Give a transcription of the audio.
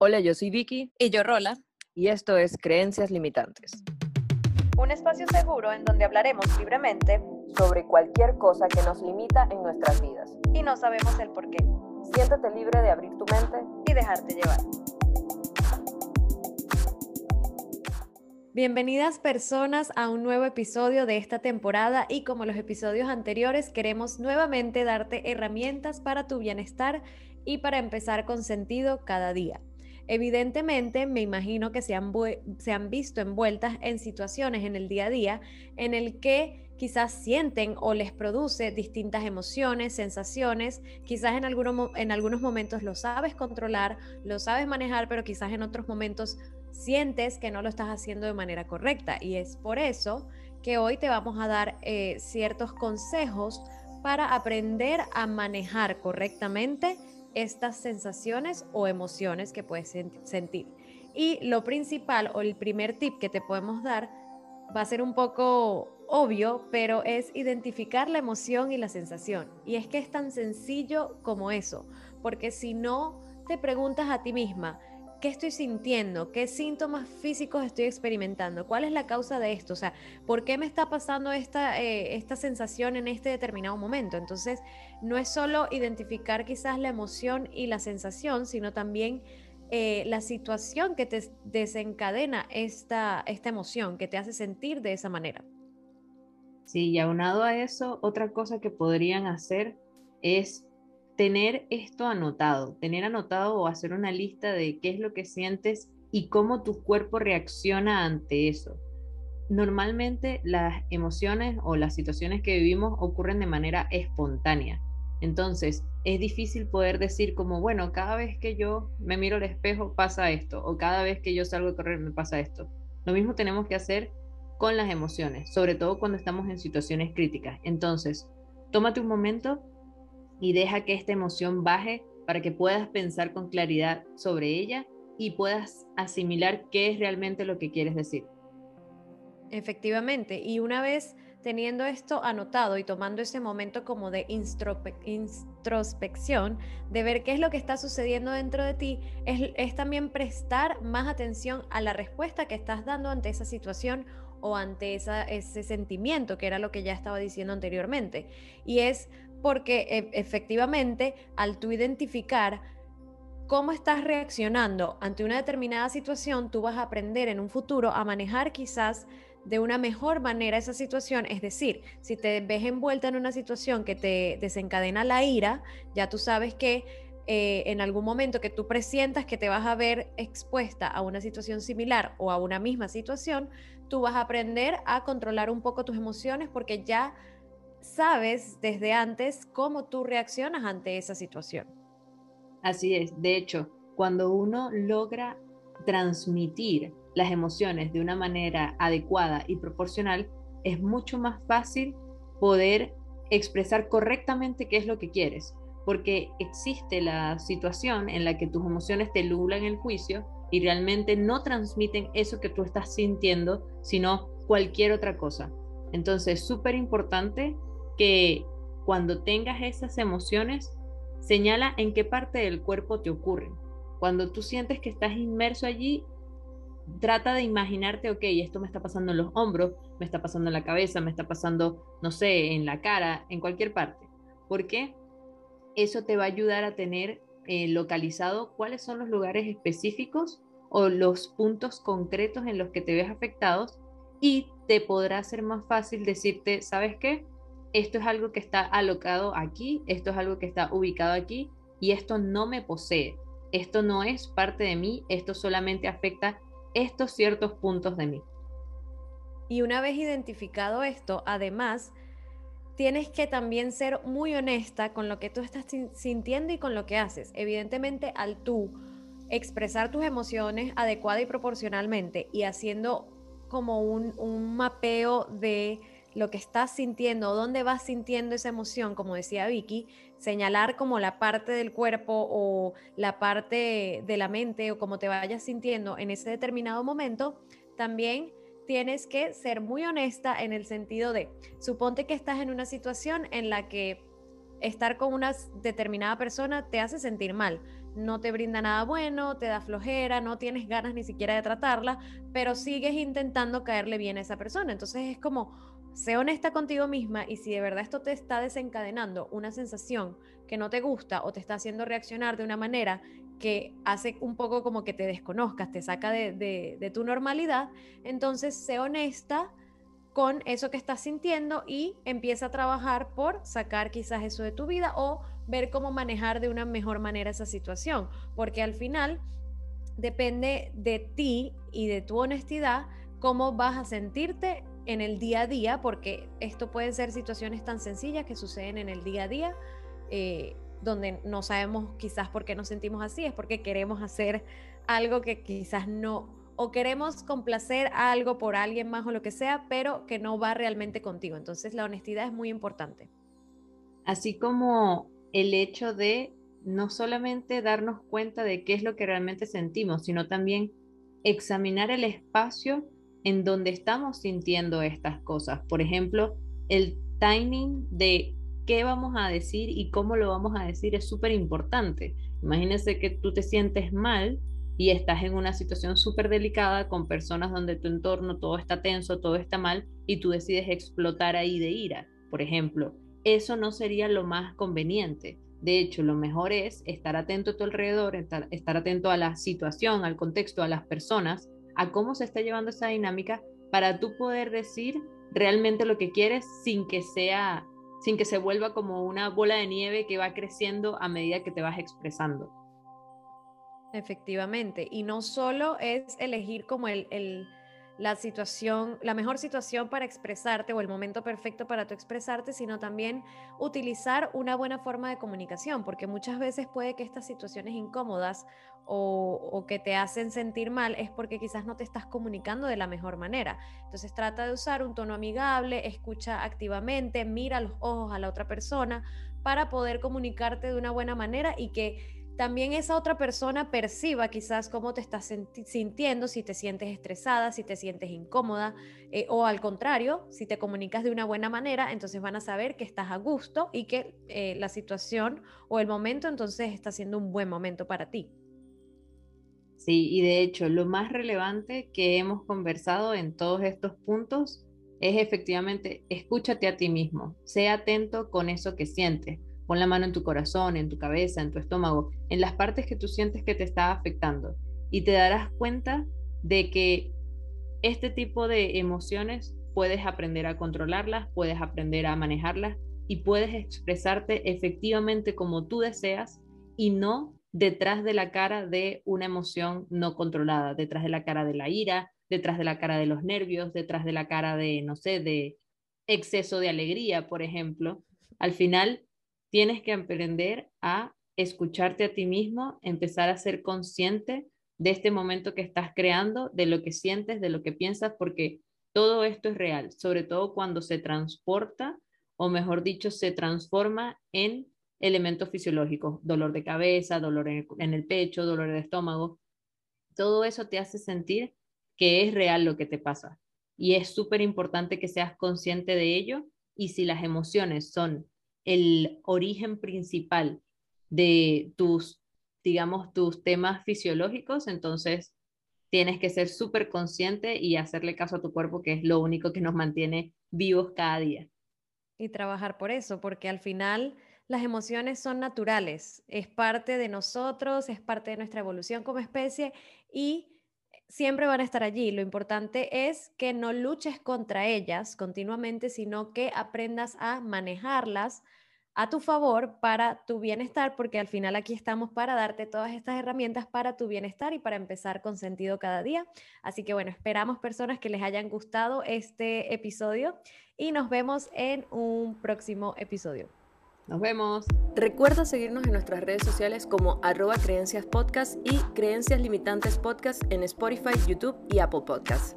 Hola, yo soy Vicky. Y yo Rola. Y esto es Creencias Limitantes. Un espacio seguro en donde hablaremos libremente sobre cualquier cosa que nos limita en nuestras vidas. Y no sabemos el por qué. Siéntate libre de abrir tu mente y dejarte llevar. Bienvenidas personas a un nuevo episodio de esta temporada y como los episodios anteriores queremos nuevamente darte herramientas para tu bienestar y para empezar con sentido cada día. Evidentemente, me imagino que se han, se han, visto envueltas en situaciones en el día a día en el que quizás sienten o les produce distintas emociones, sensaciones, quizás en, en algunos momentos lo sabes controlar, lo sabes manejar, pero quizás en otros momentos sientes que no lo estás haciendo de manera correcta. Y es por eso que hoy te vamos a dar eh, ciertos consejos para aprender a manejar correctamente estas sensaciones o emociones que puedes sentir. Y lo principal o el primer tip que te podemos dar va a ser un poco obvio, pero es identificar la emoción y la sensación. Y es que es tan sencillo como eso, porque si no te preguntas a ti misma, ¿Qué estoy sintiendo? ¿Qué síntomas físicos estoy experimentando? ¿Cuál es la causa de esto? O sea, ¿por qué me está pasando esta, eh, esta sensación en este determinado momento? Entonces, no es solo identificar quizás la emoción y la sensación, sino también eh, la situación que te desencadena esta, esta emoción, que te hace sentir de esa manera. Sí, y aunado a eso, otra cosa que podrían hacer es tener esto anotado, tener anotado o hacer una lista de qué es lo que sientes y cómo tu cuerpo reacciona ante eso. Normalmente las emociones o las situaciones que vivimos ocurren de manera espontánea. Entonces, es difícil poder decir como, bueno, cada vez que yo me miro al espejo pasa esto, o cada vez que yo salgo a correr me pasa esto. Lo mismo tenemos que hacer con las emociones, sobre todo cuando estamos en situaciones críticas. Entonces, tómate un momento y deja que esta emoción baje para que puedas pensar con claridad sobre ella y puedas asimilar qué es realmente lo que quieres decir. Efectivamente, y una vez teniendo esto anotado y tomando ese momento como de introspección, de ver qué es lo que está sucediendo dentro de ti, es, es, también prestar más atención a la respuesta que estás dando ante esa situación o ante esa, ese sentimiento, que era lo que ya estaba diciendo anteriormente. Y es porque e, efectivamente al tú identificar cómo estás reaccionando ante una determinada situación, tú vas a aprender en un futuro a manejar quizás de una mejor manera esa situación. Es decir, si te ves envuelta en una situación que te desencadena la ira, ya tú sabes que eh, en algún momento que tú presientas que te vas a ver expuesta a una situación similar o a una misma situación, tú vas a aprender a controlar un poco tus emociones porque ya sabes desde antes cómo tú reaccionas ante esa situación. Así es, de hecho, cuando uno logra transmitir las emociones de una manera adecuada y proporcional, es mucho más fácil poder expresar correctamente qué es lo que quieres, porque existe la situación en la que tus emociones te nublan el juicio y realmente no transmiten eso que tú estás sintiendo, sino cualquier otra cosa. Entonces, súper importante que cuando tengas esas emociones, señala en qué parte del cuerpo te ocurren. Cuando tú sientes que estás inmerso allí, trata de imaginarte, ok, esto me está pasando en los hombros, me está pasando en la cabeza, me está pasando, no sé, en la cara, en cualquier parte. Porque eso te va a ayudar a tener eh, localizado cuáles son los lugares específicos o los puntos concretos en los que te ves afectados y te podrá ser más fácil decirte, ¿sabes qué? Esto es algo que está alocado aquí, esto es algo que está ubicado aquí y esto no me posee, esto no es parte de mí, esto solamente afecta estos ciertos puntos de mí. Y una vez identificado esto, además, tienes que también ser muy honesta con lo que tú estás sintiendo y con lo que haces. Evidentemente, al tú expresar tus emociones adecuada y proporcionalmente y haciendo como un, un mapeo de lo que estás sintiendo o dónde vas sintiendo esa emoción, como decía Vicky, señalar como la parte del cuerpo o la parte de la mente o como te vayas sintiendo en ese determinado momento, también tienes que ser muy honesta en el sentido de, suponte que estás en una situación en la que estar con una determinada persona te hace sentir mal. No te brinda nada bueno, te da flojera, no tienes ganas ni siquiera de tratarla, pero sigues intentando caerle bien a esa persona. Entonces es como, sé honesta contigo misma y si de verdad esto te está desencadenando una sensación que no te gusta o te está haciendo reaccionar de una manera que hace un poco como que te desconozcas, te saca de, de tu normalidad, entonces sé honesta con eso que estás sintiendo y empieza a trabajar por sacar quizás eso de tu vida o ver cómo manejar de una mejor manera esa situación, porque al final depende de ti y de tu honestidad cómo vas a sentirte en el día a día, porque esto pueden ser situaciones tan sencillas que suceden en el día a día, eh, donde no sabemos quizás por qué nos sentimos así, es porque queremos hacer algo que quizás no o queremos complacer algo por alguien más o lo que sea, pero que no va realmente contigo. Entonces la honestidad es muy importante. Así como el hecho de no solamente darnos cuenta de qué es lo que realmente sentimos, sino también examinar el espacio en donde estamos sintiendo estas cosas. Por ejemplo, el timing de qué vamos a decir y cómo lo vamos a decir es súper importante. Imagínense que tú te sientes mal y estás en una situación súper delicada con personas donde tu entorno todo está tenso, todo está mal y tú decides explotar ahí de ira, por ejemplo. Eso no sería lo más conveniente. De hecho, lo mejor es estar atento a tu alrededor, estar, atento a la situación, al contexto, a las personas, a cómo se está llevando esa dinámica para tú poder decir realmente lo que quieres sin que sea sin que se vuelva como una bola de nieve que va creciendo a medida que te vas expresando. Efectivamente, y no solo es elegir como el, la situación, la mejor situación para expresarte o el momento perfecto para tu expresarte, sino también utilizar una buena forma de comunicación, porque muchas veces puede que estas situaciones incómodas o, o, que te hacen sentir mal es porque quizás no te estás comunicando de la mejor manera. Entonces trata de usar un tono amigable, escucha activamente, mira los ojos a la otra persona para poder comunicarte de una buena manera y que también esa otra persona perciba quizás cómo te estás sintiendo, si te sientes estresada, si te sientes incómoda, eh, o al contrario, si te comunicas de una buena manera, entonces van a saber que estás a gusto y que eh, la situación o el momento entonces está siendo un buen momento para ti. Sí, y de hecho, lo más relevante que hemos conversado en todos estos puntos es efectivamente escúchate a ti mismo, sé atento con eso que sientes Pon la mano en tu corazón, en tu cabeza, en tu estómago, en las partes que tú sientes que te está afectando. Y te darás cuenta de que este tipo de emociones puedes aprender a controlarlas, puedes aprender a manejarlas y puedes expresarte efectivamente como tú deseas y no detrás de la cara de una emoción no controlada, detrás de la cara de la ira, detrás de la cara de los nervios, detrás de la cara de, no sé, de exceso de alegría, por ejemplo. Al final, tienes que aprender a escucharte a ti mismo, empezar a ser consciente de este momento que estás creando, de lo que sientes, de lo que piensas, porque todo esto es real, sobre todo cuando se transporta, o mejor dicho, se transforma en elementos fisiológicos, dolor de cabeza, dolor en el, pecho, dolor de estómago. Todo eso te hace sentir que es real lo que te pasa. Y es súper importante que seas consciente de ello. Y si las emociones son el origen principal de tus, digamos, tus temas fisiológicos, entonces tienes que ser súper consciente y hacerle caso a tu cuerpo, que es lo único que nos mantiene vivos cada día. Y trabajar por eso, porque al final las emociones son naturales, es parte de nosotros, es parte de nuestra evolución como especie y siempre van a estar allí. Lo importante es que no luches contra ellas continuamente, sino que aprendas a manejarlas a tu favor para tu bienestar, porque al final aquí estamos para darte todas estas herramientas para tu bienestar y para empezar con sentido cada día. Así que bueno, esperamos personas que les hayan gustado este episodio y nos vemos en un próximo episodio. Nos vemos. Recuerda seguirnos en nuestras redes sociales como arroba creencias podcast y creencias limitantes podcast en Spotify, YouTube y Apple Podcasts.